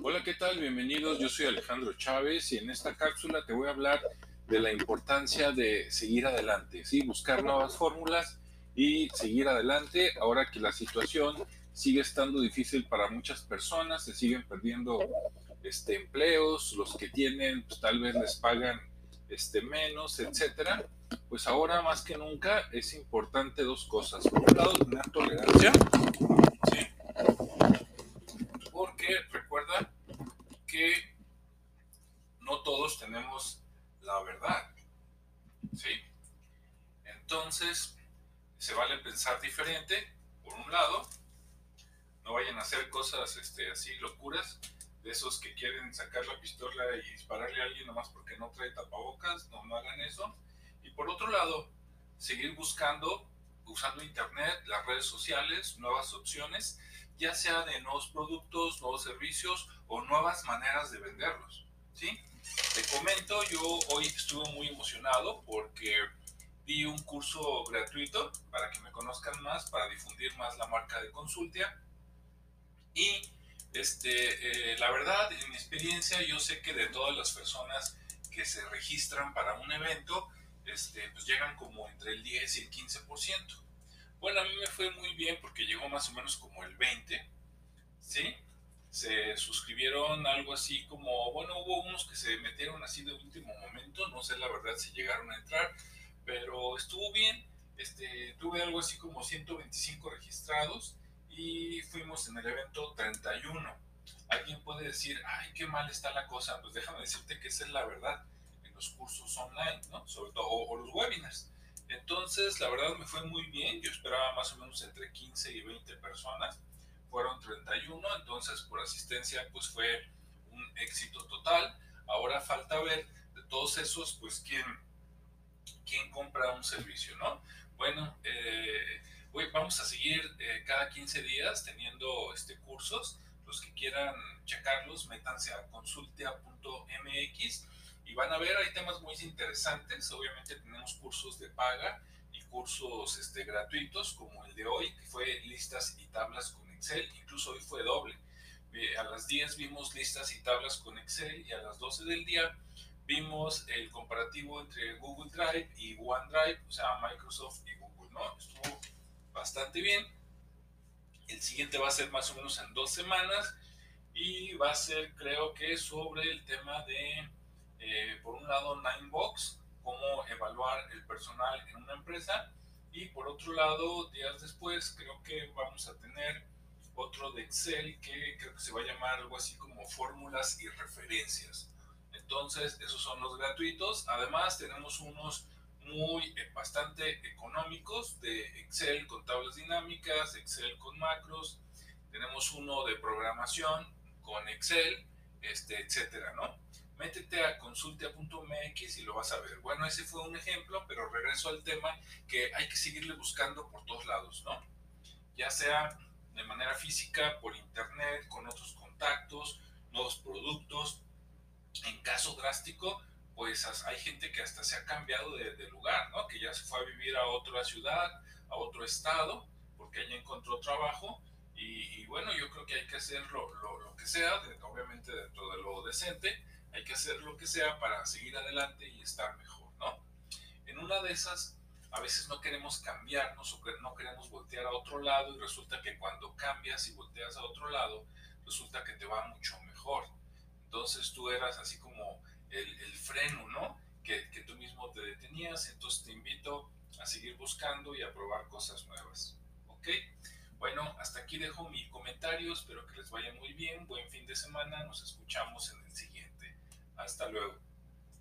Hola, ¿qué tal? Bienvenidos. Yo soy Alejandro Chávez y en esta cápsula te voy a hablar de la importancia de seguir adelante, ¿sí? buscar nuevas fórmulas y seguir adelante ahora que la situación sigue estando difícil para muchas personas, se siguen perdiendo este, empleos, los que tienen pues, tal vez les pagan este, menos, etcétera. Pues ahora más que nunca es importante dos cosas. Por un lado, tener tolerancia, ¿sí? porque recuerda que no todos tenemos la verdad. ¿sí? Entonces, se vale pensar diferente, por un lado, no vayan a hacer cosas este, así locuras, de esos que quieren sacar la pistola y dispararle a alguien nomás porque no trae tapabocas, no, no hagan eso. Y por otro lado, seguir buscando, usando Internet, las redes sociales, nuevas opciones, ya sea de nuevos productos, nuevos servicios o nuevas maneras de venderlos. ¿sí? Te comento, yo hoy estuve muy emocionado porque di un curso gratuito para que me conozcan más, para difundir más la marca de Consultia. Y este, eh, la verdad, en mi experiencia, yo sé que de todas las personas que se registran para un evento, este, pues llegan como entre el 10 y el 15%. Bueno, a mí me fue muy bien porque llegó más o menos como el 20%, ¿sí? Se suscribieron algo así como, bueno, hubo unos que se metieron así de último momento, no sé la verdad si llegaron a entrar, pero estuvo bien. Este, tuve algo así como 125 registrados y fuimos en el evento 31. Alguien puede decir, ay, qué mal está la cosa. Pues déjame decirte que esa es la verdad en los cursos online, ¿no? Sobre todo, o, los webinars. Entonces, la verdad me fue muy bien. Yo esperaba más o menos entre 15 y 20 personas. Fueron 31, entonces por asistencia pues fue un éxito total. Ahora falta ver de todos esos, pues quién, quién compra un servicio, ¿no? Bueno, eh, vamos a seguir eh, cada 15 días teniendo este, cursos. Los que quieran checarlos, métanse a consultia.mx y van a ver, hay temas muy interesantes. Obviamente tenemos cursos de paga cursos este, gratuitos, como el de hoy, que fue listas y tablas con Excel. Incluso hoy fue doble. Eh, a las 10 vimos listas y tablas con Excel y a las 12 del día vimos el comparativo entre Google Drive y OneDrive, o sea, Microsoft y Google, ¿no? Estuvo bastante bien. El siguiente va a ser más o menos en dos semanas y va a ser creo que sobre el tema de, eh, por un lado, Ninebox, evaluar el personal en una empresa y por otro lado, días después creo que vamos a tener otro de Excel que creo que se va a llamar algo así como fórmulas y referencias. Entonces, esos son los gratuitos. Además, tenemos unos muy eh, bastante económicos de Excel con tablas dinámicas, Excel con macros, tenemos uno de programación con Excel, este, etcétera, ¿no? Métete a consulta.mx y lo vas a ver. Bueno, ese fue un ejemplo, pero regreso al tema que hay que seguirle buscando por todos lados, ¿no? Ya sea de manera física, por internet, con otros contactos, nuevos productos. En caso drástico, pues hay gente que hasta se ha cambiado de, lugar, ¿no? Que ya se fue a vivir a otra ciudad, a otro estado, porque allí encontró trabajo. Y, bueno, yo creo que hay que hacer lo, lo, que sea, obviamente dentro de lo decente, hay que hacer lo que sea para seguir adelante y estar mejor, ¿no? En una de esas, a veces no queremos cambiarnos o no queremos voltear a otro lado y resulta que cuando cambias y volteas a otro lado, resulta que te va mucho mejor. Entonces tú eras así como el, freno, ¿no? Que, que, tú mismo te detenías. Entonces te invito a seguir buscando y a probar cosas nuevas. ¿Ok? Bueno, hasta aquí dejo mi comentario. Espero que les vaya muy bien. Buen fin de semana. Nos escuchamos en el siguiente. Hasta luego.